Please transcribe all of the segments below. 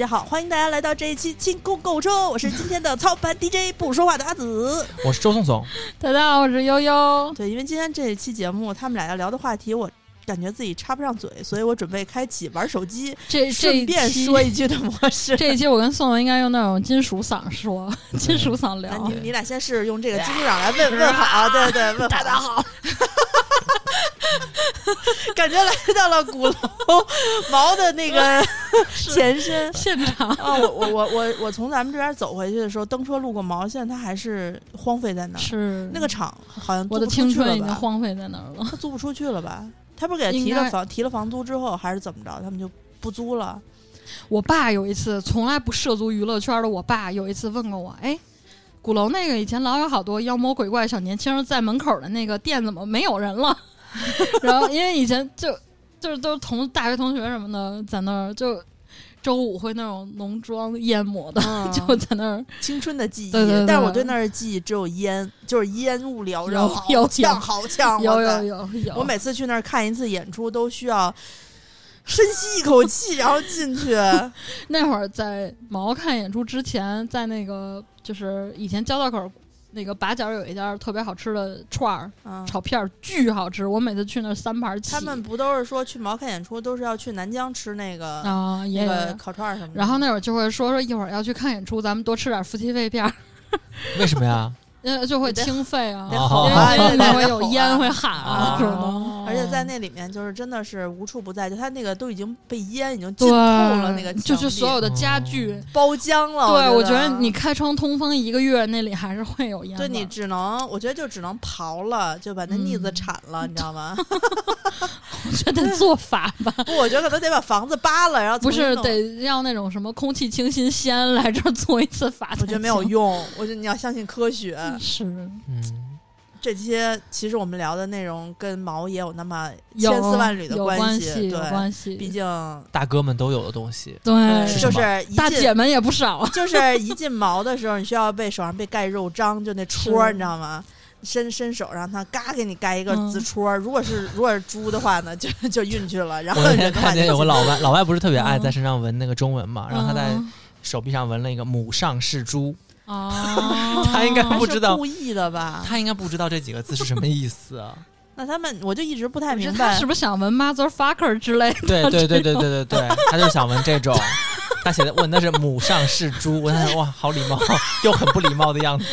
大家好，欢迎大家来到这一期清空购物车，我是今天的操盘 DJ 不说话的阿紫。我是周颂颂，大家好，我是悠悠。对，因为今天这一期节目，他们俩要聊的话题，我感觉自己插不上嘴，所以我准备开启玩手机，这这顺便说一句的模式。这一期我跟宋宋应该用那种金属嗓说，金属嗓聊。你你俩先是用这个金属嗓来问 问好，对对，问好大家好。感觉来到了鼓楼毛的那个 前身现场啊！我我我我我从咱们这边走回去的时候，登车路过毛，现在它还是荒废在那儿。是那个厂好像我的青春已经荒废在那儿了。他租不出去了吧？他不是给他提了房提了房租之后，还是怎么着？他们就不租了。我爸有一次从来不涉足娱乐圈的我爸有一次问过我，哎，鼓楼那个以前老有好多妖魔鬼怪小年轻人在门口的那个店怎么没有人了？然后因为以前就就是都是同大学同学什么的在那儿就。周五会那种浓妆艳抹的，嗯 就在那儿青春的记忆，对对对但是我对那儿的记忆只有烟，就是烟雾缭绕，有好有呛好呛。有有有有，我每次去那儿看一次演出，都需要深吸一口气，然后进去。那会儿在毛看演出之前，在那个就是以前交道口那个把角有一家特别好吃的串儿嗯，炒片儿，巨好吃。我每次去那儿三盘起。他们不都是说去毛看演出，都是要去南疆吃那个、啊那个。烤串儿什么的。然后那会儿就会说说一会儿要去看演出，咱们多吃点夫妻肺片儿，为什么呀？呃，就会清肺啊。因为那会儿有烟会喊啊哦什么而且在那里面就是真的是无处不在，就它那个都已经被烟已经浸透了那个对，就是所有的家具。包浆了。对，我我觉得你开窗通风一个月，那里还是会有烟。对你只能，我觉得就只能刨了，就把那腻子嗯铲了，你知道吗？我觉得得做法吧。不，我觉得可能得把房子扒了，然后不。是得让那种什么空气清新鲜来这儿做一次法，我觉得没有。用，我觉得你要相信科学。是嗯，这些其实我们聊的内容跟毛也有那么千丝万缕的有关系，有对，关系。毕竟大哥们都有的东西，对，就是一进大姐们也不少。就是一进毛的时候，你需要被手上被盖肉章，就那戳你知道吗？伸伸手让他嘎给你盖一个嗯紫戳儿。如果是如果是猪的话呢，就就运去了。然后我那天人的话看见有个老外，老外不是特别爱嗯在身上纹那个中文嘛，然后他在嗯手臂上纹了一个“母上是猪哦，他应该不知道故意的吧”，？他应该不知道这几个字是什么意思啊。那他们我就一直不太明白是，不是想纹 motherfucker 之类的？对对对对对对对，他就想纹这种。他写的问的是“母上是猪”，我想哇，好礼貌又很不礼貌的样子。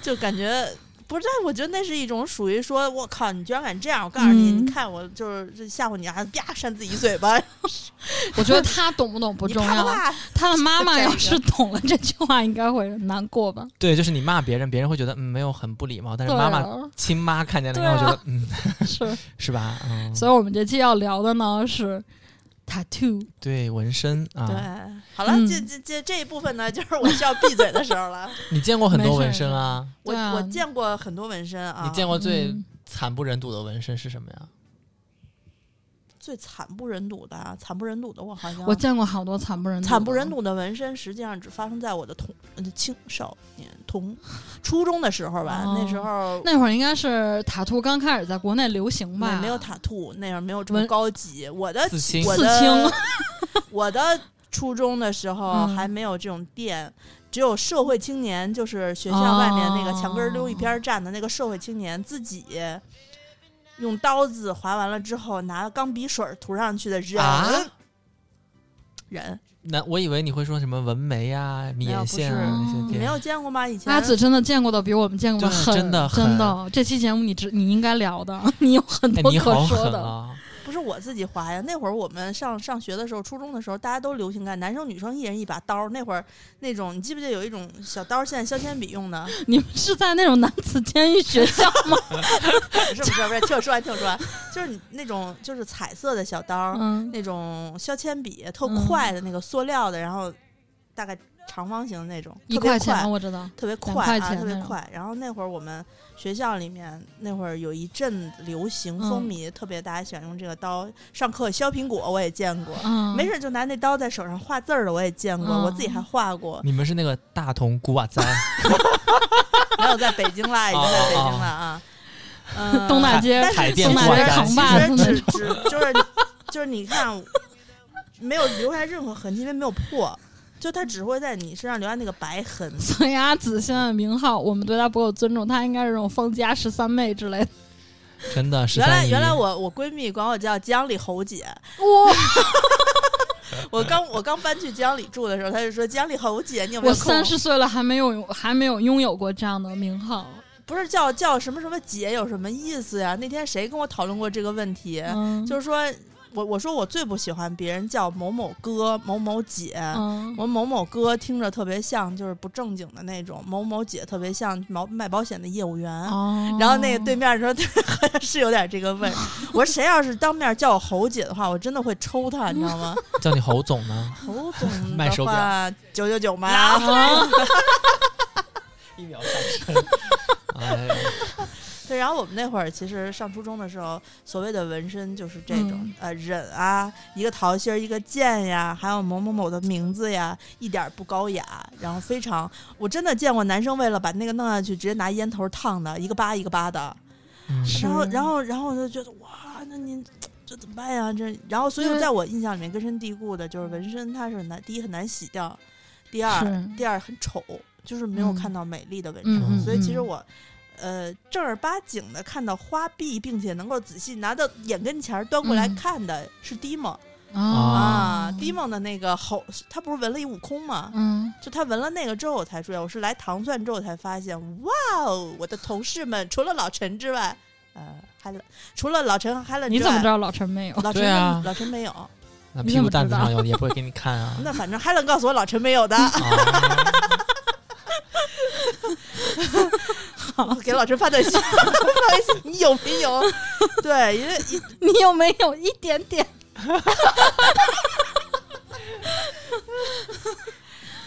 就感觉。不是，但我觉得那是一种属于说，我靠，你居然敢这样！我告诉你，嗯你看我就是就吓唬你，还啪扇自己一嘴巴，我觉得 他懂不懂不重要，怕怕？他的妈妈要是懂了这句话，应该会难过吧？对，就是你骂别人，别人会觉得嗯没有很不礼貌，但是妈妈啊，亲妈看见了，然后觉得嗯 是。是吧？嗯，所以我们这期要聊的呢是 tattoo。对纹身啊，对，好了，嗯这这这这一部分呢，就是我需要闭嘴的时候了。你见过很多纹身啊？我、我见过很多纹身啊，你见过最嗯惨不忍睹的纹身是什么呀？最惨不忍睹的啊，惨不忍睹的我好像我见过好多惨不忍睹，惨不忍睹的纹身，实际上只发生在我的童呃青少年童初中的时候吧。哦那时候那会儿应该是塔兔刚开始在国内流行吧？没没有塔兔，那会儿没有这么高级。我的刺青我的青，我的初中的时候嗯还没有这种店。只有社会青年，就是学校外面那个墙根儿溜一边儿站的那个社会青年，自己用刀子划完了之后，拿钢笔水儿涂上去的人，啊人那我以为你会说什么纹眉啊、迷没有眼线啊那些店。你没有见过吗？以前阿紫真的见过的比我们见过的对狠，真的狠真的。这期节目你知你应该聊的，你有很哎，多可说的。不是我自己划呀，那会儿我们上上学的时候，初中的时候，大家都流行干，男生女生一人一把刀。那会儿那种，你记不记得有一种小刀，现在削铅笔用的？你们是在那种男子监狱学校吗？不是不是不是，听我说完，听我说完，就是你那种就是彩色的小刀，嗯，那种削铅笔特嗯快的那个塑料的，然后大概长方形的那种，特别一块钱快我知道。特别快啊，特别快。然后那会儿我们学校里面那会儿有一阵流行风嗯靡，特别大家喜欢用这个刀。上课削苹果我也见过，嗯，没事就拿那刀在手上画字儿的我也见过，嗯我自己还画过。你们是那个大同古瓦哉，没有在北京啦，已经在北京了啊。嗯，东大街东大街就是就是你看，没有留下任何痕迹，因为没有破，就他只会在你身上留下那个白痕。所以阿紫现在的名号，我们对他不够尊重，他应该是这种方家十三妹之类的。真的是原来原来我我闺蜜管我叫江里侯姐，哇，我刚我刚搬去江里住的时候，她就说江里侯姐，你有没有我？三十岁了还没有还没有拥有过这样的名号。不是叫叫什么什么姐有什么意思呀？那天谁跟我讨论过这个问题？嗯，就是说我我说我最不喜欢别人叫某某哥、某某姐。嗯我某某哥听着特别像就是不正经的那种，某某姐特别像毛卖保险的业务员。哦，然后那个对面说 好像是有点这个味儿。我说谁要是当面叫我侯姐的话，我真的会抽他，你知道吗？叫你侯总呢，侯总卖手表九九九吗？啊一秒上升。然后我们那会儿其实上初中的时候，所谓的纹身就是这种，嗯。呃，忍啊，一个桃心儿，一个剑呀，还有某某某的名字呀，一点儿不高雅，然后非常，我真的见过男生为了把那个弄下去，直接拿烟头烫的，一个疤一个疤的，嗯。然后，然后，然后我就觉得哇，那您 这怎么办呀？这，然后，所以在我印象里面根深蒂固的就是纹身，它是难，第一很难洗掉，第二，第二很丑，就是没有嗯。看到美丽的纹身，所以其实嗯。我。呃，正儿八经的看到花臂，并且能够仔细拿到眼跟前儿端过来嗯。看的是迪梦、啊啊，迪梦的那个猴，他不是纹了一悟空吗？嗯，就他纹了那个之后，我才注意，我是来糖钻之后才发现，哇哦，我的同事们除了老陈之外，呃，还了除了老陈和海伦你怎么知道老陈没有？老陈对啊。老陈没有，那屁股蛋子上有也不会给你看啊。那反正海伦告诉我老陈没有的，啊给老师发短信，发微信，你有没有？对，因为一你有没有一点点？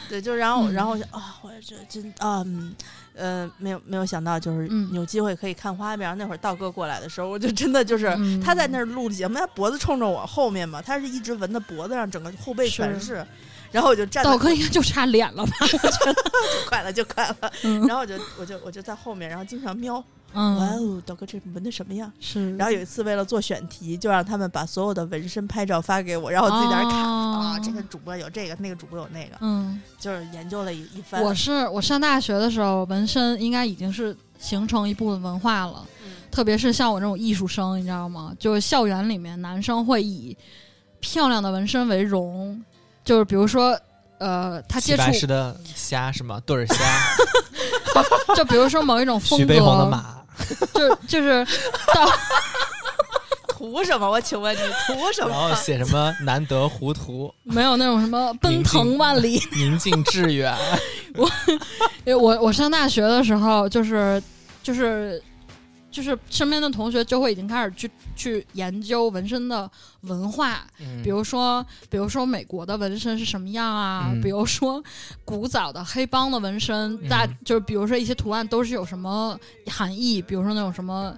对，就然后嗯然后我就啊，我这真啊嗯。呃，没有没有想到，就是嗯有机会可以看花面。然后那会儿道哥过来的时候，我就真的就是、嗯他在那儿录节目，他脖子冲着我后面嘛，他是一直纹的脖子上，整个后背全是是。然后我就站在道哥应该就差脸了吧？就快了就快了，嗯然后我就我就我就在后面，然后经常瞄，哇嗯，哦，道哥这纹的什么呀？是。然后有一次为了做选题，就让他们把所有的纹身拍照发给我，然后我自己在那儿看、哦啊，这个主播有这个，那个主播有那个，嗯，就是研究了一一番。我是我上大学的时候，纹身应该已经是形成一部分文化了。嗯特别是像我这种艺术生，你知道吗？就是校园里面男生会以漂亮的纹身为荣，就是比如说，呃，他接触白，式的虾是吗？对儿虾，就比如说某一种风徐悲鸿的格，马，就就是到 图什么？我请问你图什么然后？写什么难得糊涂，没有那种什么奔腾万里。宁静致远。因为我我上大学的时候，就是就是就是身边的同学就会已经开始去去研究纹身的文化，嗯。比如说，比如说美国的纹身是什么样啊？嗯？比如说古早的黑帮的纹身，大嗯。就是比如说一些图案都是有什么含义，比如说那种什么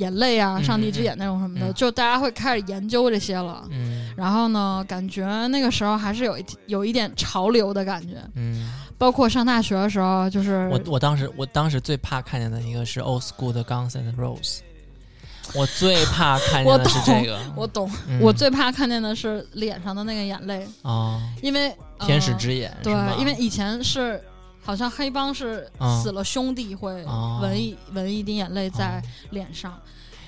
眼泪啊、嗯上帝之眼那种什么的，嗯就大家会开始研究这些了。嗯。然后呢，感觉那个时候还是有一有一点潮流的感觉，嗯，包括上大学的时候，就是我我当时我当时最怕看见的一个是 old school 的 Guns and Roses，我最怕看见的是这个。我懂，嗯。我最怕看见的是脸上的那个眼泪，哦，因为、呃天使之眼对，因为以前是好像黑帮是嗯死了兄弟会哦纹一纹一滴眼泪在哦脸上，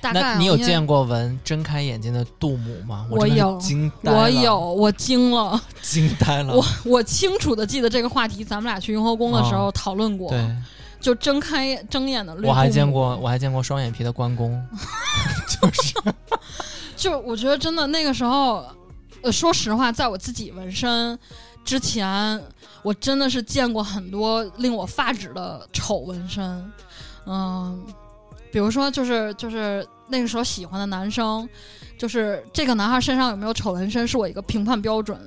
大概那你有见过纹睁开眼睛的杜母吗？我有惊呆了，我有，我惊了，惊呆了。我我清楚的记得这个话题，咱们俩去雍和宫的时候讨论过，对，就睁开睁眼的绿我还见过，我还见过双眼皮的关公，就是。就我觉得真的那个时候，呃，说实话，在我自己纹身之前，我真的是见过很多令我发指的丑纹身，嗯，比如说就是就是那个时候喜欢的男生，就是这个男孩身上有没有丑纹身是我一个评判标准。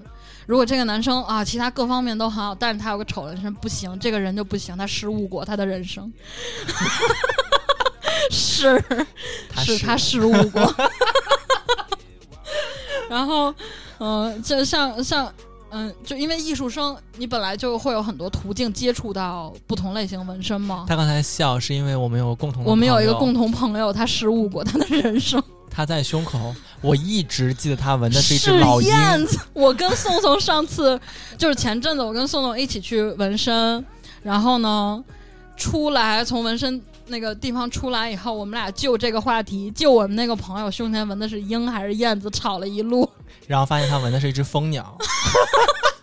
如果这个男生啊，其他各方面都很好，但是他有个丑纹身，不行，这个人就不行，他失误过他的人生，是他是他失误过。然后，嗯、就像像，嗯、就因为艺术生，你本来就会有很多途径接触到不同类型纹身嘛。他刚才笑是因为我们有共同，我们有一个共，同朋友，他失误过他的人生。他在胸口我一直记得他纹的是一只老鹰，燕子。我跟宋宋上次就是前阵子，我跟宋宋一起去纹身，然后呢，出来从纹身那个地方出来以后，我们俩就这个话题，就我们那个朋友胸前纹的是鹰还是燕子，吵了一路。然后发现他纹的是一只蜂鸟。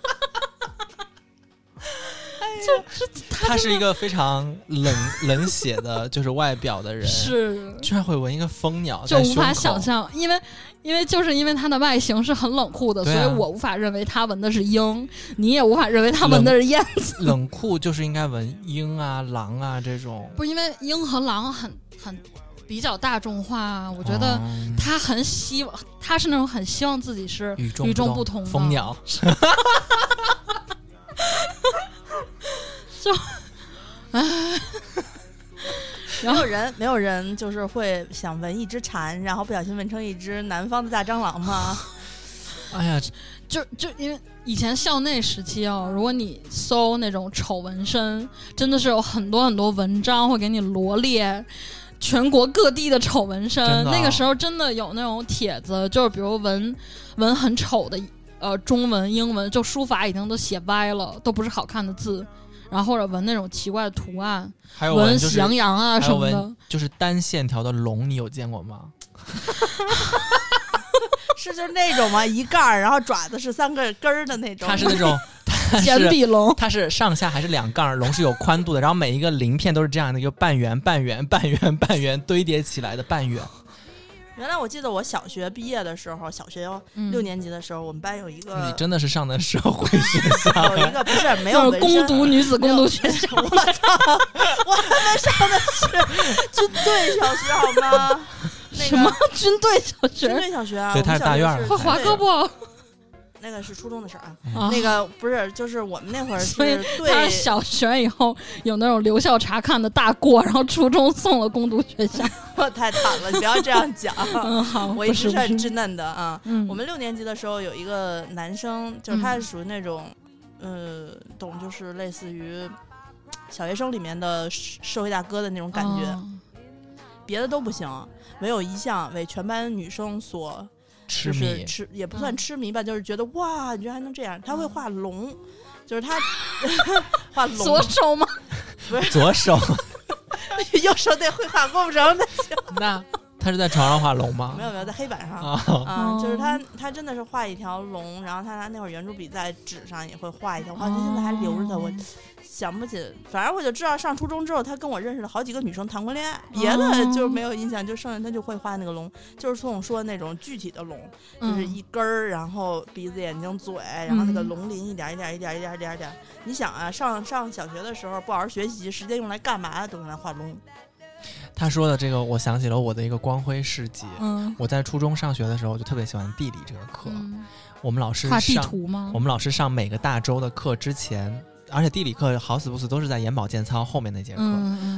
他是一个非常冷冷血的，就是外表的人，是居然会纹一个蜂鸟，就无法想。象，因为因为就是因为他的外形是很冷酷的，啊所以我无法认为他纹的是鹰，你也无法认为他纹的是燕子。冷酷就是应该纹鹰啊、狼啊这种。不是因为鹰和狼很很比较大众化啊，我觉得嗯他很希望，他是那种很希望自己是与众不不同的蜂鸟，没有 人，没有人就是会想纹一只蝉，然后不小心纹成一只南方的大蟑螂吗？哎呀，就就因为以前校内时期哦，如果你搜那种丑纹身，真的是有很多很多文章会给你罗列全国各地的丑纹身。那个时候真的有那种帖子，就是比如纹纹很丑的呃中文、英文，就书法已经都写歪了，都不是好看的字。然后或者纹那种奇怪的图案，还有纹纹就是喜羊羊啊还有什么的纹。就是单线条的龙，你有见过吗？是就是那种吗？一盖儿，然后爪子是三个根儿的那种。它是那种，它简是笔龙，它是上下还是两杠儿，龙是有宽度的，然后每一个鳞片都是这样的一个半圆、半圆、半圆、半圆堆叠起来的半圆。原来我记得我小学毕业的时候，小学嗯六年级的时候，我们班有一个你真的是上的社会学 校有一个不是没有就是攻读女子攻读学校。我操！我他妈上的是 军队小学好吗？那什么个军队小学军学？队小学啊？对他是大院儿是会划对胳膊那个是初中的事儿啊。啊！那个不是，就是我们那会儿是所以他对小学以后有那种留校察看的大过，然后初中送了攻读学校。我太惨了，你不要这样讲。嗯，好，我一直是很稚嫩的啊。嗯，我们六年级的时候有一个男生，就是他是属于那种，呃，懂就是类似于小学生里面的社社会大哥的那种感觉，哦别的都不行，唯有一项为全班女生所痴就是迷，痴也不算嗯痴迷吧，就是觉得哇，你居然还能这样。他会画龙，就是他画龙，左手吗？不是左手右手得会画够不着那行。那他是在床上画龙吗没？有没有，在黑板上。啊，啊，就是哦他，他真的是画一条龙，然后他拿那会儿圆珠笔在纸上也会画一条，我好像现在还留着它，我哦想不起，反正我就知道上初中之后，他跟我认识了好几个女生谈过恋爱，别的哦就是没有印象，就剩下他就会画那个龙，就是从我说的那种具体的龙，就是嗯一根儿，然后鼻子、眼睛、嘴，然后那个嗯龙鳞一点儿一点儿一点儿一点儿一点点。你想啊，上上小学的时候不好好学习，时间用来干嘛？都用来画龙。他说的这个，我想起了我的一个光辉事迹。嗯我在初中上学的时候，就特别喜欢地理这个课。嗯，我们老师画地上图吗我？们老师上每个大洲的课之前，而且地理课好死不死都是在眼保健操后面那节课。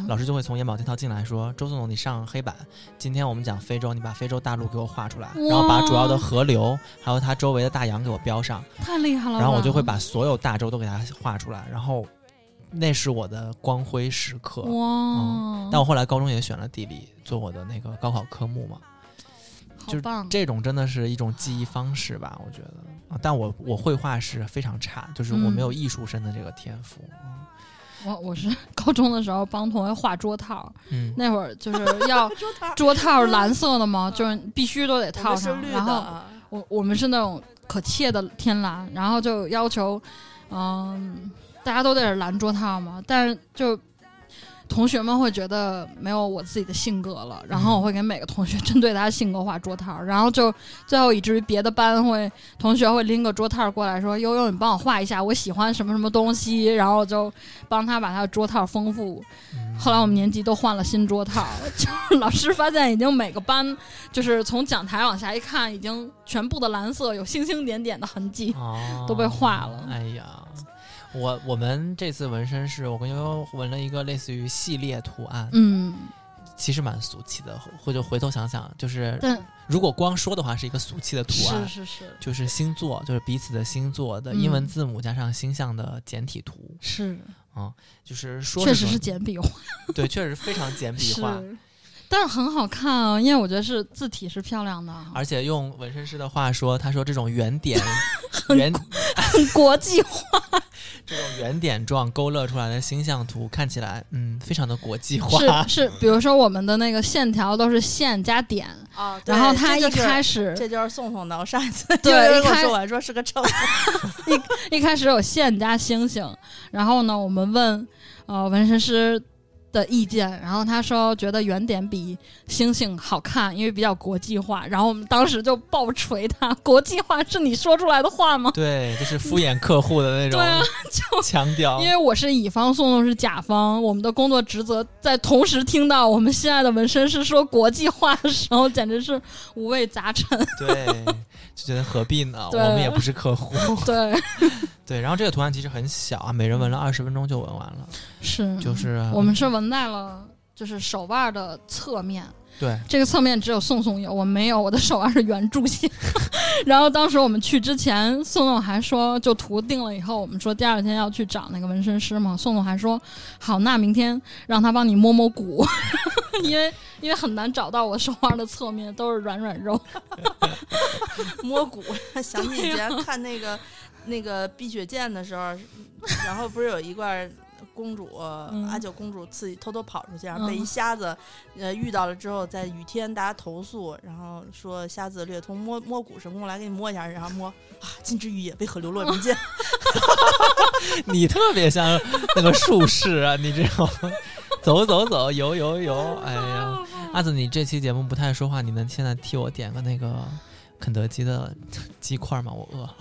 老师就会从眼保健操进来说：“周总总，你上黑板，今天我们讲非洲，你把非洲大陆给我画出来，然后把主要的河流还有它周围的大洋给我标上，太厉害了。然后我就会把所有大洲都给它画出来，然后那是我的光辉时刻。哇，嗯但我后来高中也选了地理做我的那个高考科目嘛，就是。这种真的是一种记忆方式吧，我觉得。啊但我我绘画是非常差，就是我没有嗯艺术生的这个天赋。我我是 高中的时候帮同学画桌套，嗯，那会儿就是要 桌套桌套是蓝色的嘛，就是必须都得套上。然后啊，我我们是那种可切的天蓝，然后就要求，嗯，大家都得是蓝桌套嘛，但是就。同学们会觉得没有我自己的性格了，然后我会给每个同学针对他性格画桌套，然后就最后以至于别的班会同学会拎个桌套过来说：“悠悠，你帮我画一下，我喜欢什么什么东西。”然后就帮他把他的桌套丰富。嗯后来我们年级都换了新桌套，就是老师发现已经每个班就是从讲台往下一看，已经全部的蓝色有星星点点的痕迹。哦都被画了哎呀，我我们这次纹身是我跟悠悠纹了一个类似于系列图案，嗯，其实蛮俗气的。或者回头想想，就是但如果光说的话，是一个俗气的图案是。是是就是星座，就是彼此的星座的嗯英文字母加上星象的简体图，是，嗯就是说确实是简笔画，对，确实非常简笔画。是。但是很好看啊，因为我觉得是字体是漂亮的，而且用纹身师的话说，他说这种圆点 圆很国际化。这种圆点状勾勒出来的星象图看起来，嗯，非常的国际化。是是，比如说我们的那个线条都是线加点，啊，然后他一这就是开始这就是宋宋的，我上一次 对一开始我说完说是个秤，一开始有线加星星，然后呢，我们问呃纹身师的意见，然后他说觉得圆点比星星好看，因为比较国际化。然后我们当时就爆锤他，国际化是你说出来的话吗？对，就是敷衍客户的那种 对啊，就强调。因为我是乙方，宋宋是甲方，我们的工作职责在同时听到我们心爱的纹身师说国际化的时候，简直是五味杂陈。对，就觉得何必呢？我们也不是客户。对，对，然后这个图案其实很小啊，每人纹了二十分钟就纹完了，是就是我们是纹在了就是手腕的侧面。对这个侧面只有宋宋有，我没有，我的手腕是圆柱形。然后当时我们去之前，宋宋还说，就图定了以后，我们说第二天要去找那个纹身师嘛。宋宋还说，好，那明天让他帮你摸摸骨，因为因为很难找到我手腕的侧面，都是软软肉。摸骨。想起以前看那个那个碧血剑的时候，然后不是有一罐公主、嗯阿九公主自己偷偷跑出去，然后被嗯一瞎子呃遇到了之后，在雨天大家投诉，然后说瞎子略通摸摸骨神功，来给你摸一下，然后摸啊，金枝玉叶为何流落人间？你特别像那个术士啊，你知道吗走走走，游游游，哎呀，阿紫，你这期节目不太说话，你能现在替我点个那个肯德基的鸡块吗？我饿了。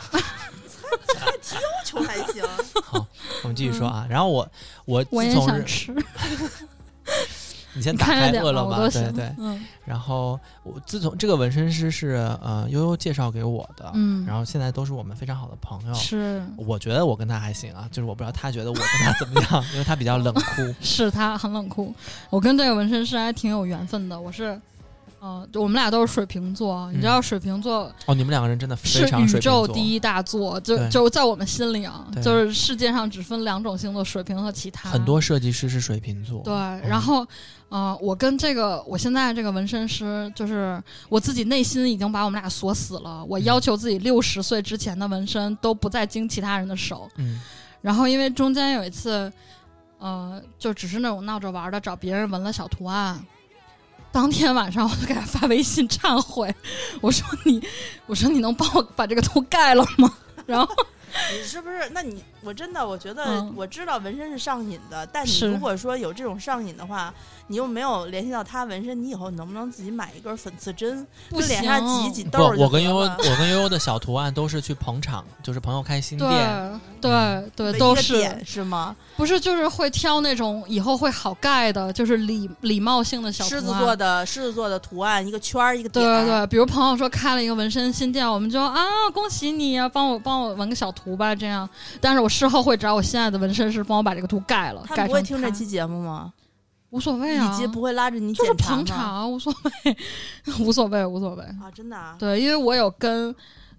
还行，好，我们继续说啊。然后我我我也自从日想吃，你先打开饿了么。对对。嗯然后我自从这个纹身师是呃悠悠介绍给我的，嗯，然后现在都是我们非常好的朋友。是我觉得我跟他还行啊，就是我不知道他觉得我跟他怎么样，因为他比较冷酷。是他很冷酷。我跟这个纹身师还挺有缘分的，我是。呃，就我们俩都是水瓶座，你知道水瓶座哦，你们两个人真的非是常宇水瓶座。宙第一大座，就就在我们心里啊，就是世界上只分两种星座，水瓶和其他。很多设计师是水瓶座。对，嗯然后，呃，我跟这个我现在这个纹身师，就是我自己内心已经把我们俩锁死了。我嗯要求自己六十岁之前的纹身都不再经其他人的手。嗯然后因为中间有一次，呃，就只是那种闹着玩的，找别人纹了小图案。当天晚上我就给他发微信忏悔，我说你，我说你能帮我把这个图盖了吗？然后你是不是？那你我真的我觉得嗯我知道纹身是上瘾的，但你是如果说有这种上瘾的话，你又没有联系到他纹身，你以后能不能自己买一根粉刺针，不就脸上挤挤不，痘我跟悠悠，我跟悠悠的小图案都是去捧场，就是朋友开新店，对对都是点是吗？不是就是会挑那种以后会好盖的，就是礼礼貌性的小狮子座的狮子座的图案，一个圈儿一个对点儿，对对，比如朋友说开了一个纹身新店，我们就啊恭喜你啊，帮我帮我纹个小图吧，这样。但是我事后会找我心爱的纹身师帮我把这个图盖了，他不会听这期节目吗？无所谓啊以，及不会拉着你就是捧场，无所谓，无所谓，无所谓。啊，真的啊。对，因为我有跟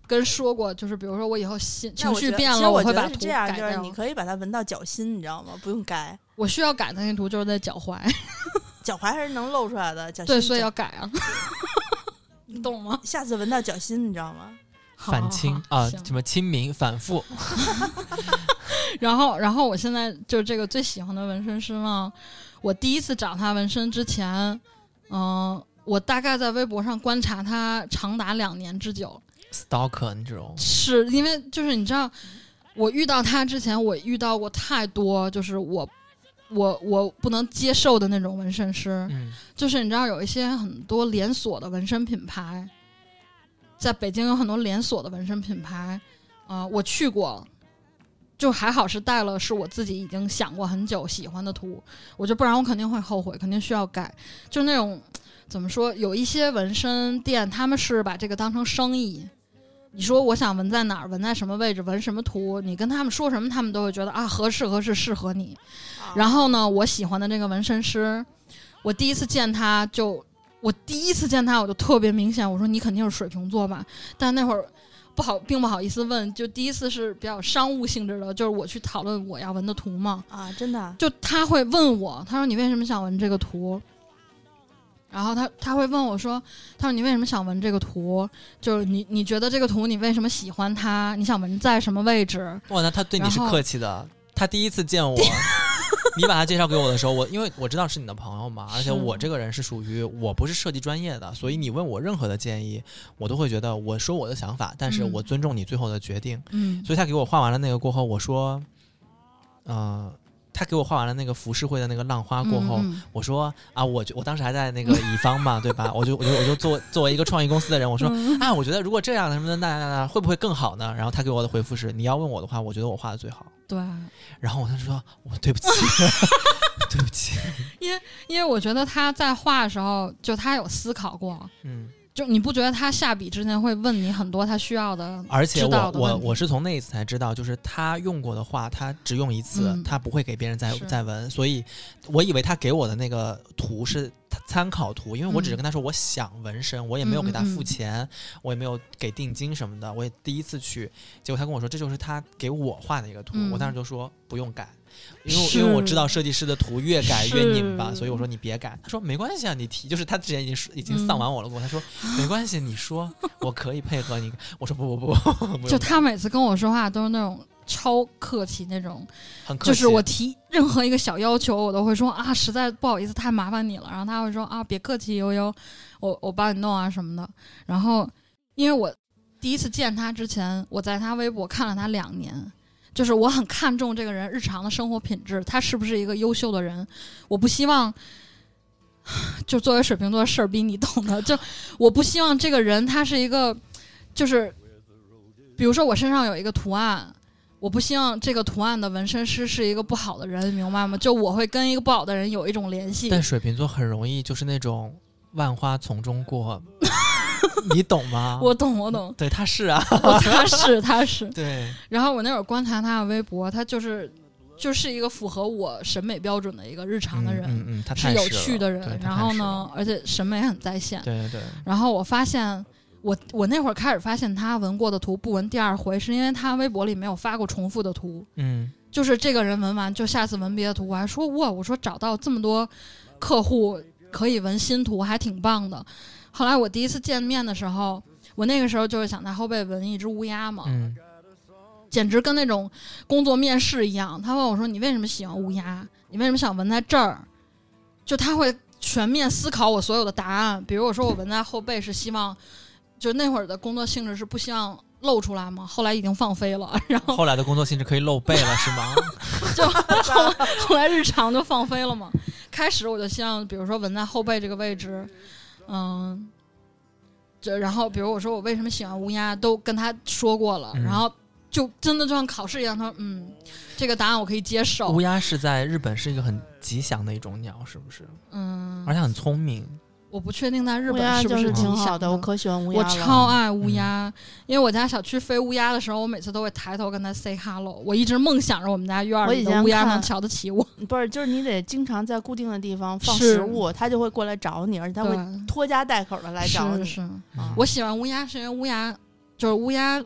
跟说过，就是比如说我以后心情绪变了，我会把图改掉就是你。可以把它纹到脚心，你知道吗？不用改，我需要改的那图就是在脚踝，脚踝还是能露出来的。脚心对，所以要改啊，你懂吗？下次纹到脚心，你知道吗？反清啊，什么清明反复，然后，然后我现在就是这个最喜欢的纹身师呢。我第一次找他纹身之前，嗯、我大概在微博上观察他长达两年之久，stalker 那种，是因为就是你知道，我遇到他之前，我遇到过太多就是我我我不能接受的那种纹身师，嗯。就是你知道有一些很多连锁的纹身品牌，在北京有很多连锁的纹身品牌，啊，我去过，就还好是带了是我自己已经想过很久喜欢的图，我就不然我肯定会后悔，肯定需要改，就是那种怎么说，有一些纹身店他们是把这个当成生意。你说我想纹在哪儿，纹在什么位置，纹什么图，你跟他们说什么，他们都会觉得啊合适合适适合你。啊然后呢，我喜欢的那个纹身师，我第一次见他就，我第一次见他我就特别明显，我说你肯定是水瓶座吧？但那会儿不好，并不好意思问，就第一次是比较商务性质的，就是我去讨论我要纹的图嘛，啊，真的啊就他会问我，他说你为什么想纹这个图？然后他他会问我说：“他说你为什么想纹这个图？就是你你觉得这个图你为什么喜欢它？你想纹在什么位置？哇，那他对你是客气的。他第一次见我，你把他介绍给我的时候，我因为我知道是你的朋友嘛，而且我这个人是属于我不是设计专业的，所以你问我任何的建议，我都会觉得我说我的想法，但是嗯我尊重你最后的决定。嗯所以他给我画完了那个过后，我说，呃，他给我画完了那个浮世绘的那个浪花过后，嗯我说啊，我就我当时还在那个乙方嘛，对吧？我就我就我就作作为一个创意公司的人，我说嗯啊，我觉得如果这样的什么的，那那那会不会更好呢？然后他给我的回复是，你要问我的话，我觉得我画的最好。对，然后我当时说，我对不起，对不起，因为我觉得他在画的时候，就他有思考过，嗯，就你不觉得他下笔之前会问你很多他需要的，而且我我我是从那一次才知道，就是他用过的话，他只用一次，嗯。他不会给别人再再纹，所以我以为他给我的那个图是参考图，因为我只是嗯。跟他说我想纹身，我也没有给他付钱，我也没有给定金什么的，我也第一次去，结果他跟我说这就是他给我画的一个图，嗯。我当时就说不用改。因为因为我知道设计师的图越改越拧巴，所以我说你别改。他说没关系啊，你提就是他之前已经已经丧完我了过，他说 没关系，你说我可以配合你。我说不不不不，就他每次跟我说话都是那种超客气那种，很客气，就是我提任何一个小要求，我都会说啊，实在不好意思，太麻烦你了。然后他会说啊，别客气，悠悠，我我帮你弄啊什么的。然后因为我第一次见他之前，我在他微博看了他两年。就是我很看重这个人日常的生活品质，他是不是一个优秀的人？我不希望，就作为水瓶座的事儿逼你懂的，就我不希望这个人他是一个，就是比如说我身上有一个图案，我不希望这个图案的纹身师是一个不好的人，明白吗？就我会跟一个不好的人有一种联系。但水瓶座很容易就是那种万花丛中过，你懂吗？我懂，我懂，对他是啊，他是 他是。对，然后我那会儿观察他的微博，他就是就是一个符合我审美标准的一个日常的人，嗯嗯是有趣的人然后呢，而且审美很在线。对对对，然后我发现，我我那会儿开始发现他纹过的图不纹第二回，是因为他微博里没有发过重复的图。嗯就是这个人纹完就下次纹别的图，我还说哇，我说找到这么多客户可以纹新图，还挺棒的。后来我第一次见面的时候，我那个时候就是想在后背纹一只乌鸦嘛，嗯简直跟那种工作面试一样。他问我说：“你为什么喜欢乌鸦？你为什么想纹在这儿？”就他会全面思考我所有的答案。比如我说我纹在后背是希望，就那会儿的工作性质是不希望露出来嘛，后来已经放飞了，然后后来的工作性质可以露背了是吗？就后后来日常就放飞了嘛。开始我就希望，比如说纹在后背这个位置，嗯，这然后比如我说我为什么喜欢乌鸦，都跟他说过了，嗯然后就真的就像考试一样，他说嗯，这个答案我可以接受乌，鸦是在日本是一个很吉祥的一种鸟，是不是？嗯而，且很聪明。我不确定在日本是不是挺好的，我可喜欢乌鸦我。超爱乌鸦，因为我家小区飞乌鸦的时候，我每次都会抬头跟它 say hello。我一直梦想着我们家院儿里的乌鸦能瞧得起我。不是，就是你得经常在固定的地方放食物，它就会过来找你，而且它会，拖家带口的来找你。是是。嗯我喜欢乌鸦是因为乌鸦就是乌鸦，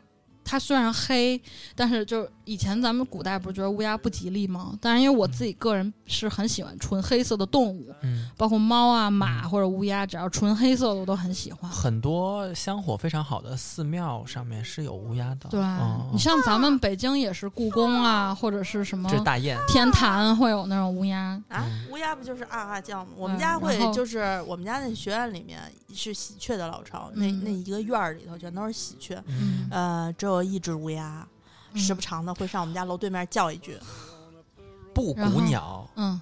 它虽然黑，但是就以前咱们古代不是觉得乌鸦不吉利吗？但是因为我自己个人是很喜欢纯黑色的动物，嗯，包括猫啊、马或者乌鸦，只要纯黑色的我都很喜欢。很多香火非常好的寺庙上面是有乌鸦的。对嗯你像咱们北京也是故宫啊，或者是什么这是大雁。天坛会有那种乌鸦。啊嗯，乌鸦不就是啊啊叫吗？我们嗯家会就是我们家那学院里面是喜鹊的老巢，那嗯那一个院儿里头全都是喜鹊，嗯，呃，只有一只乌鸦，嗯时不常的会上我们家楼对面叫一句。布谷鸟，嗯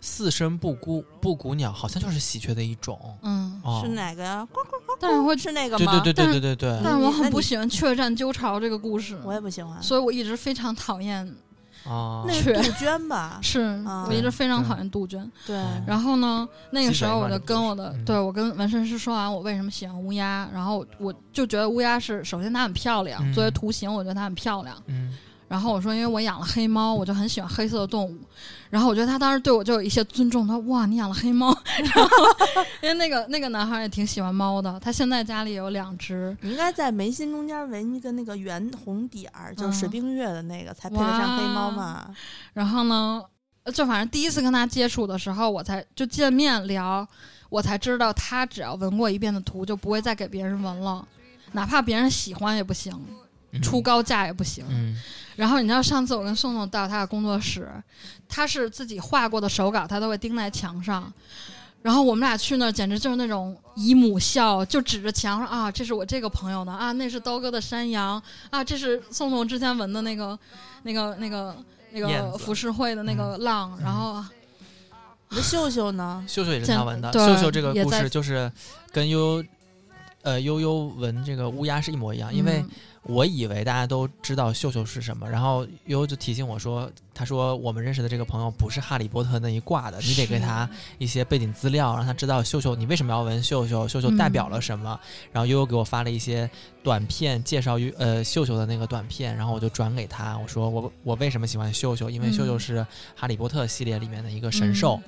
四声布谷布谷鸟好像就是喜鹊的一种。嗯，哦是，哪个呀？呱呱但是会，是那个吗？对对对对对对对。但是我很不喜欢雀占鸠巢这个故事，我也不喜欢。所以我一直非常讨厌。啊，那个是杜鹃吧？是啊我一直非常讨厌杜鹃。对，然后呢，那个时候我就跟我的嗯对我跟纹身师说完我为什么喜欢乌鸦，然后我就觉得乌鸦是首先它很漂亮，嗯作为图形我觉得它很漂亮。嗯，然后我说因为我养了黑猫，我就很喜欢黑色的动物。然后我觉得他当时对我就有一些尊重，他说哇你养了黑猫，然后因为那个那个男孩也挺喜欢猫的，他现在家里有两只。你应该在眉心中间纹一个那个圆红点儿，就是水嗯冰月的那个，才配得上黑猫嘛。然后呢，就反正第一次跟他接触的时候，我才就见面聊，我才知道他只要纹过一遍的图，就不会再给别人纹了，哪怕别人喜欢也不行，嗯出高价也不行。嗯然后你知道上次我跟宋宋到他的工作室，他是自己画过的手稿，他都会钉在墙上。然后我们俩去那儿，简直就是那种姨母笑，就指着墙上啊，这是我这个朋友的啊，那是刀哥的山羊啊，这是宋宋之前纹的那个、那个、那个、那个浮世绘的那个浪。然后你的秀秀呢？秀秀也是现他纹的。秀秀这个故事就是跟悠悠，呃，悠悠纹这个乌鸦是一模一样，因为嗯我以为大家都知道秀秀是什么，然后悠悠就提醒我说，他说我们认识的这个朋友不是哈利波特那一挂的，你得给他一些背景资料，让他知道秀秀你为什么要纹秀秀，秀秀代表了什么。然后悠悠给我发了一些短片介绍于呃秀秀的那个短片，然后我就转给他，我说我我为什么喜欢秀秀，因为秀秀嗯是哈利波特系列里面的一个神兽。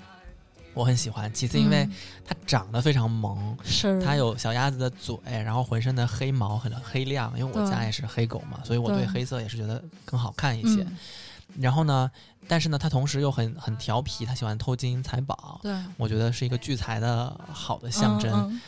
我很喜欢，其次因为嗯它长得非常萌，是它有小鸭子的嘴，然后浑身的黑毛很黑亮，因为我家也是黑狗嘛，所以我对对黑色也是觉得更好看一些。嗯然后呢，但是呢，它同时又很很调皮，它喜欢偷金银财宝，对我觉得是一个聚财的好的象征。嗯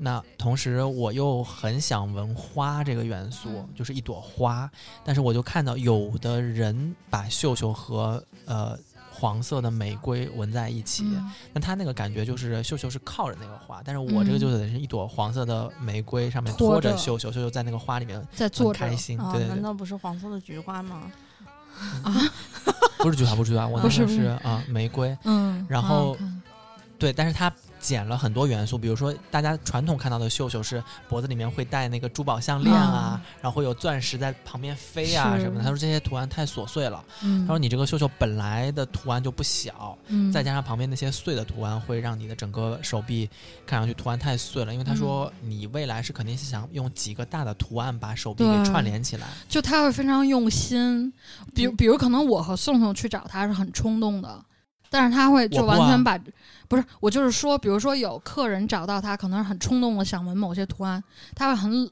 那同时我又很想闻花这个元素，嗯就是一朵花，但是我就看到有的人把绣绣和呃。黄色的玫瑰纹在一起，嗯那它那个感觉就是绣绣是靠着那个花，但是我这个嗯就得是一朵黄色的玫瑰，上面托托着着绣绣，绣绣在那个花里面在坐着开心。啊，对难道不是黄色的菊花吗？啊 不是菊花，不是菊花，我那个是啊玫瑰。嗯，然后看对，但是它减了很多元素，比如说大家传统看到的绣绣是脖子里面会戴那个珠宝项链啊，然后会有钻石在旁边飞啊什么的。他说这些图案太琐碎了，嗯，他说你这个绣绣本来的图案就不小，嗯再加上旁边那些碎的图案，会让你的整个手臂看上去图案太碎了。因为他说你未来是肯定是想用几个大的图案把手臂给串联起来。就他会非常用心，比比如可能我和宋宋去找他是很冲动的，但是他会就完全把，不是我就是说，比如说有客人找到他，可能是很冲动的想纹某些图案，他会很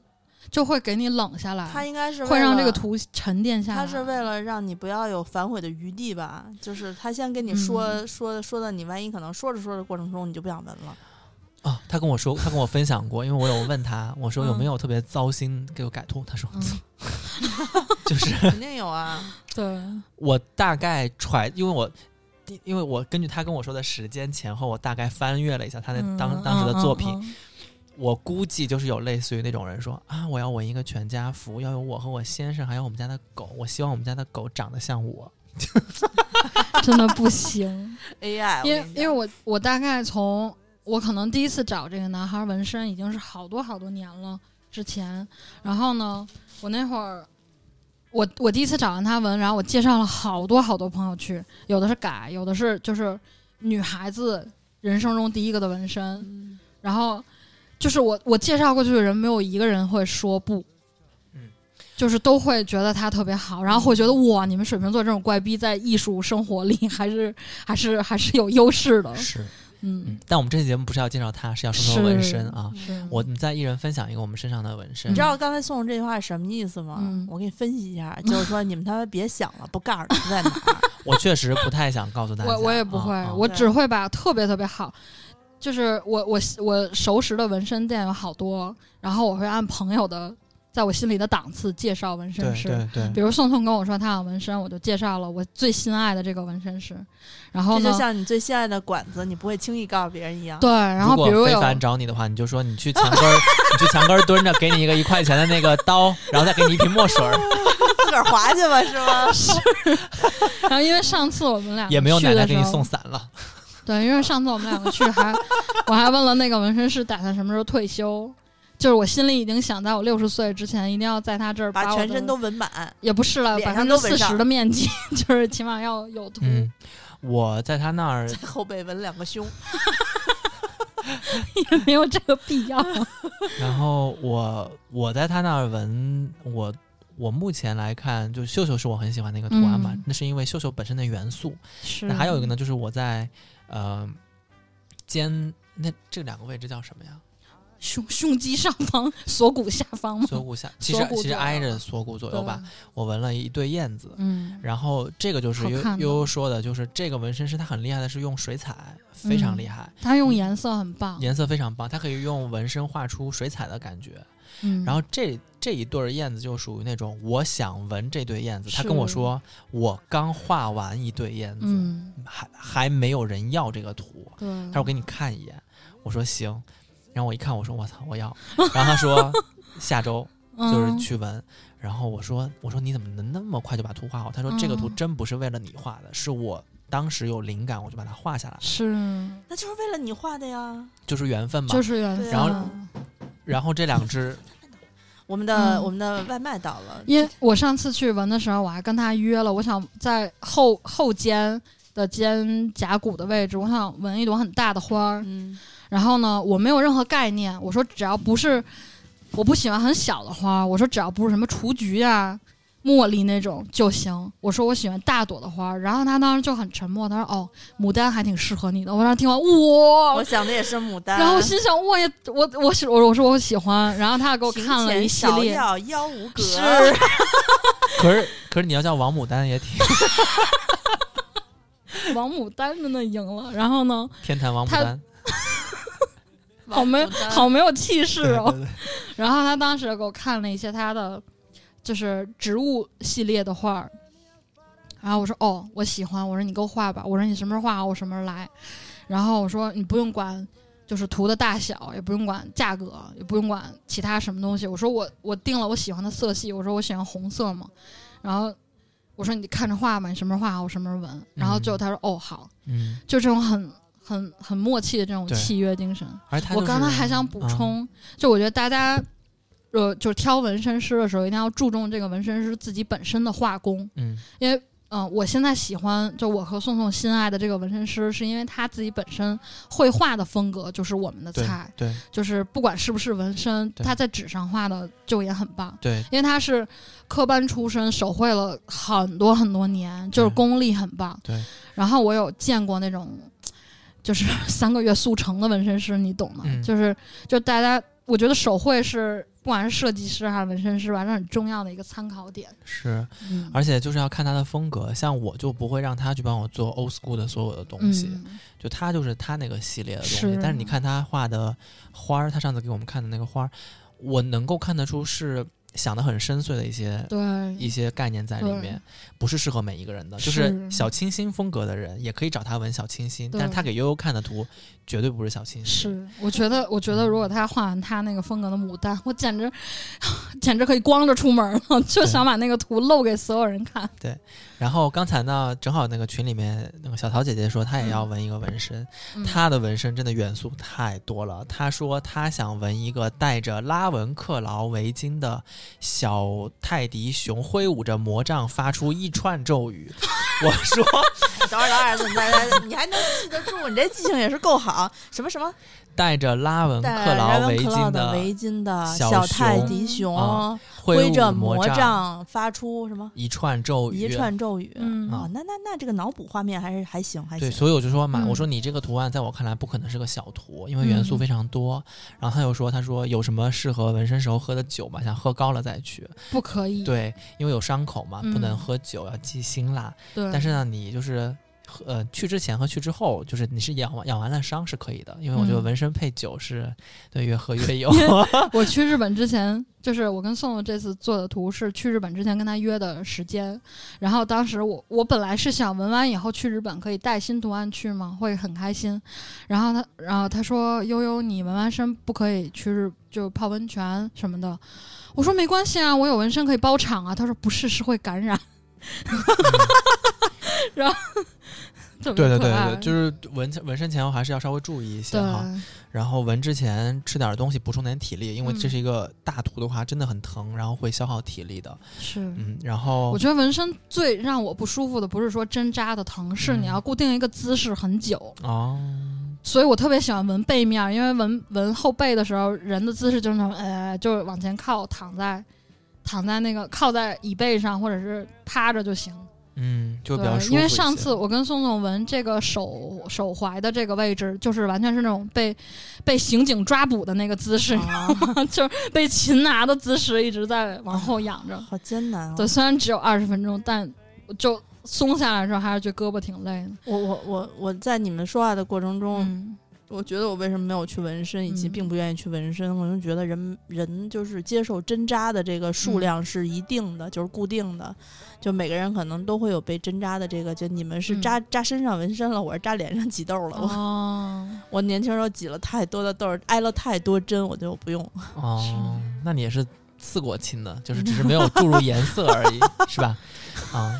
就会给你冷下来，他应该是会让这个图沉淀下来。他是为了让你不要有反悔的余地吧？就是他先跟你说、嗯说说的，你万一可能说着说着过程中你就不想纹了。啊，他跟我说，他跟我分享过，因为我有问他，我说有没嗯有特别糟心给我改图，他说嗯，就是肯定有啊，对，我大概揣，因为我。因为我根据他跟我说的时间前后，我大概翻阅了一下他的当、嗯当时的作品，嗯嗯我估计就是有类似于那种人说啊，我要纹一个全家福，要有我和我先生，还有我们家的狗，我希望我们家的狗长得像我。嗯 真的不行。AI，因为因为我我大概从我可能第一次找这个男孩纹身已经是好多好多年了之前，然后呢，我那会儿我我第一次找完他纹，然后我介绍了好多好多朋友去，有的是改，有的是就是女孩子人生中第一个的纹身，嗯然后就是我我介绍过去的人没有一个人会说不。嗯就是都会觉得他特别好，然后会觉得哇，你们水瓶座这种怪逼在艺术生活里还是还是还是有优势的。是，嗯嗯，，但我们这期节目不是要介绍他，是要说说纹身啊。我们再一人分享一个我们身上的纹身。你知道刚才宋宋这句话是什么意思吗？嗯我给你分析一下，就是说你们他妈别想了，不告诉你在哪儿。我确实不太想告诉大家，我我也不会，我只会把特别特别好，就是我我我熟识的纹身店有好多，然后我会按朋友的在我心里的档次介绍纹身师。对对比如宋宋跟我说他想纹身，我就介绍了我最心爱的这个纹身师。然后呢这就，像你最心爱的馆子，你不会轻易告诉别人一样。对，然后如比如非凡找你的话，你就说你去墙根儿，你去墙根儿蹲着，给你一个一块钱的那个刀，然后再给你一瓶墨水儿，自个儿划去吧，是吗？是然后因为上次我们俩也没有奶奶给你送伞了。对，因为上次我们两个去还，我还问了那个纹身师打算什么时候退休，就是我心里已经想在我六十岁之前一定要在他这儿把全身都纹满，也不是了，脸百分之四十的面积，就是起码要有图。嗯，我在他那儿在后背纹两个胸。也没有这个必要。然后我我在他那儿纹我。我目前来看，就秀秀是我很喜欢的一个图案嘛，嗯那是因为秀秀本身的元素。是那还有一个呢，就是我在呃肩那这两个位置叫什么呀？胸胸肌上方、锁骨下方吗？锁骨下，其实其实挨着锁骨左右吧。我纹了一对燕子，嗯，然后这个就是悠悠悠说的，就是这个纹身师他很厉害的是用水彩，非常嗯厉害，他用颜色很棒。颜色非常棒，他可以用纹身画出水彩的感觉。嗯，然后这这一对儿燕子就属于那种我想纹这对燕子，他跟我说我刚画完一对燕子，嗯，还还没有人要这个图，对，他说我给你看一眼，我说行，然后我一看我说我操我要，然后他说 下周就是嗯去纹，然后我说我说你怎么能那么快就把图画好？他说这个图嗯真不是为了你画的，是我当时有灵感我就把它画下来了，是那就是为了你画的呀。就是缘分嘛。就是缘分。然后然后这两只我们的、嗯我们的外卖到了，因为我上次去纹的时候，我还跟他约了，我想在后后肩的肩胛骨的位置，我想纹一朵很大的花儿。嗯，然后呢，我没有任何概念，我说只要不是，我不喜欢很小的花，我说只要不是什么雏菊呀、茉莉那种就行。我说我喜欢大朵的花，然后他当时就很沉默，他说哦，牡丹还挺适合你的。我当时听完，哇我，想的也是牡丹。然后我心想我也我我喜我我说我喜欢，然后他还给我看了一前系列，芍药腰无 格，是 可是可是你要叫王牡丹也挺 王牡丹真的赢了。然后呢，天坛王牡丹，好没有好没有气势哦。对对对 然后他当时给我看了一些他的就是植物系列的画儿，然后我说哦，我喜欢，我说你给我画吧，我说你什么时候画好，我什么时候来。然后我说你不用管，就是图的大小，也不用管价格，也不用管其他什么东西。我说我我定了我喜欢的色系，我说我喜欢红色嘛。然后我说你看着画吧，你什么时候画好，我什么时候纹。然后最后他说哦好，嗯，就这种很很很默契的这种契约精神。我刚才还想补，充，就我觉得大家，呃，就是挑纹身师的时候，一定要注重这个纹身师自己本身的画工，嗯因为。嗯、我现在喜欢就我和宋宋心爱的这个纹身师，是因为他自己本身绘画的风格就是我们的菜，对就是不管是不是纹身，他在纸上画的就也很棒，对因为他是科班出身，手绘了很多很多年，就是功力很棒。对，然后我有见过那种，就是 三个月速成的纹身师，你懂吗？嗯就是就大家，我觉得手绘是不管是设计师还是纹身师吧，是很重要的一个参考点。是，嗯，而且就是要看他的风格，像我就不会让他去帮我做 old school 的所有的东西，嗯就他就是他那个系列的东西。是但是你看他画的花儿，他上次给我们看的那个花儿，我能够看得出是想的很深邃的一些对，一些概念在里面，不是适合每一个人的。就是是小清新风格的人也可以找他纹小清新，但是他给悠悠看的图绝对不是小清新。是，我觉得，我觉得如果他画完他那个风格的牡丹，我简直，简直可以光着出门了，就想把那个图露给所有人看。然后刚才呢，正好那个群里面那个小桃姐姐说她也要纹一个纹身，嗯她的纹身真的元素太多了。她说她想纹一个戴着拉文克劳围巾的小泰迪熊，挥舞着魔杖，发出一串咒语。我说等会儿，等会儿，你还能记得住？你这记性也是够好。什么什么？戴着拉文克劳围巾的围巾的小小泰迪熊，啊挥着魔魔杖，发出什么一串咒语，一串咒语。嗯哦，那那那这个脑补画面还是还行，还行对，所以我就说嘛，嗯我说你这个图案在我看来不可能是个小图，因为元素嗯非常多。然后他又说，他说有什么适合纹身时候喝的酒吗？想喝高了再去。不可以。对，因为有伤口嘛，不能嗯喝酒，要忌辛辣。对，但是呢，你就是喝呃去之前和去之后，就是你是养完养完了伤是可以的，因为我觉得嗯纹身配酒是对越喝越有。我去日本之前，就是我跟宋宋这次做的图是去日本之前跟他约的时间，然后当时我我本来是想纹完以后去日本可以带新图案去嘛，会很开心。然后他然后他说悠悠你纹完身不可以去日就泡温泉什么的，我说没关系啊，我有纹身可以包场啊。他说不是，是会感染。然后对对对对，就是纹纹身前后还是要稍微注意一些哈。然后纹之前吃点东西补充点体力，因为这嗯是一个大图的话，真的很疼，然后会消耗体力的。是。嗯，然后我觉得纹身最让我不舒服的不是说针扎的疼，是嗯你要固定一个姿势很久。哦，所以我特别喜欢纹背面，因为纹纹后背的时候，人的姿势就是那种呃，就是往前靠，躺在躺在那个靠在椅背上，或者是趴着就行。嗯，就比较舒对，服因为上次我跟宋宋纹这个手手踝的这个位置，就是完全是那种被被刑警抓捕的那个姿势，啊 就是被擒拿的姿势，一直在往后仰着。好艰难啊！对，虽然只有二十分钟，但就松下来的时候，还是觉得胳膊挺累的。我我我我在你们说话的过程中，嗯我觉得我为什么没有去纹身，以及嗯并不愿意去纹身，我就觉得人人就是接受针扎的这个数嗯量是一定的，就是固定的，就每个人可能都会有被针扎的这个，就你们是嗯扎、扎身上纹身了，我是扎脸上挤痘了。我哦，我年轻时候挤了太多的痘儿，挨了太多针，我就不用。哦，那你也是刺过青的，就是只是 没有注入颜色而已，是吧？啊，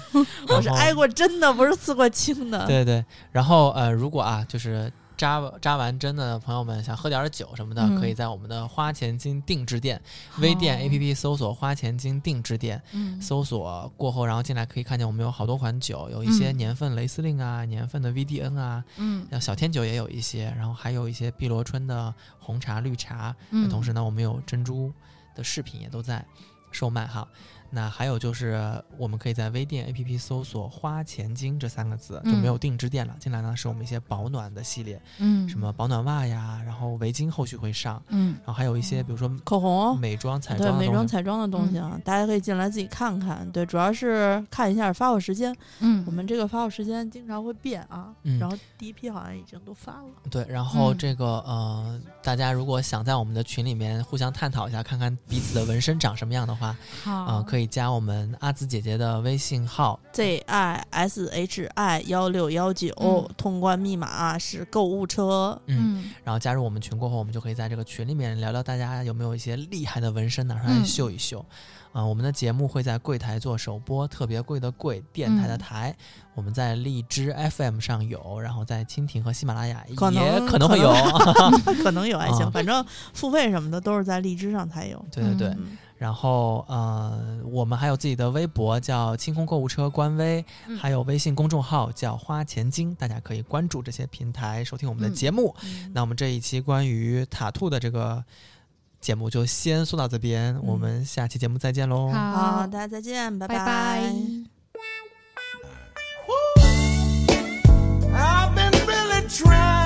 我是挨过针的，不是刺过青的。对对，然后呃，如果啊，就是扎扎完针的朋友们想喝点儿酒什么的，嗯可以在我们的花钱金定制店、微店 APP 搜索“花钱金定制店”，嗯搜索过后，然后进来可以看见我们有好多款酒，有一些嗯年份雷司令啊、年份的 VDN 啊，嗯像小天酒也有一些，然后还有一些碧螺春的红茶、绿茶。嗯，同时呢，我们有珍珠的饰品也都在售卖哈。那还有就是，我们可以在微店 APP 搜索“花钱精”这三个字，就没有定制店了。进来呢，是我们一些保暖的系列，嗯什么保暖袜呀，然后围巾后续会上，嗯然后还有一些比如说口红。美妆、彩妆对美妆彩妆的东西啊，大家可以进来自己看看。对，主要是看一下发货时间，嗯，我们这个发货时间经常会变啊。嗯然后第一批好像已经都发了。对，然后嗯这个、呃，大家如果想在我们的群里面互相探讨一下，看看彼此的纹身长什么样的话，好啊、可以加我们阿紫姐姐的微信号 Z I S H I 幺六幺九嗯，通关密码是购物车。嗯，嗯然后加入我们群过后，我们就可以在这个群里面聊聊大家有没有一些厉害的纹身拿出来嗯秀一秀。啊、我们的节目会在柜台做首播，特别贵的贵，电台的嗯台。我们在荔枝 FM 上有，然后在蜻蜓和喜马拉雅可能也可能会有。可能有还行，啊反正付费什么的都是在荔枝上才有。对对对，嗯然后呃我们还有自己的微博叫清空购物车官微还有微信公众号叫花钱经大家可以关注这些平台收听我们的节目。那我们这一期关于獭兔的这个节目就先说到这边我们下期节目再见喽。好。大家再见拜拜。i've been really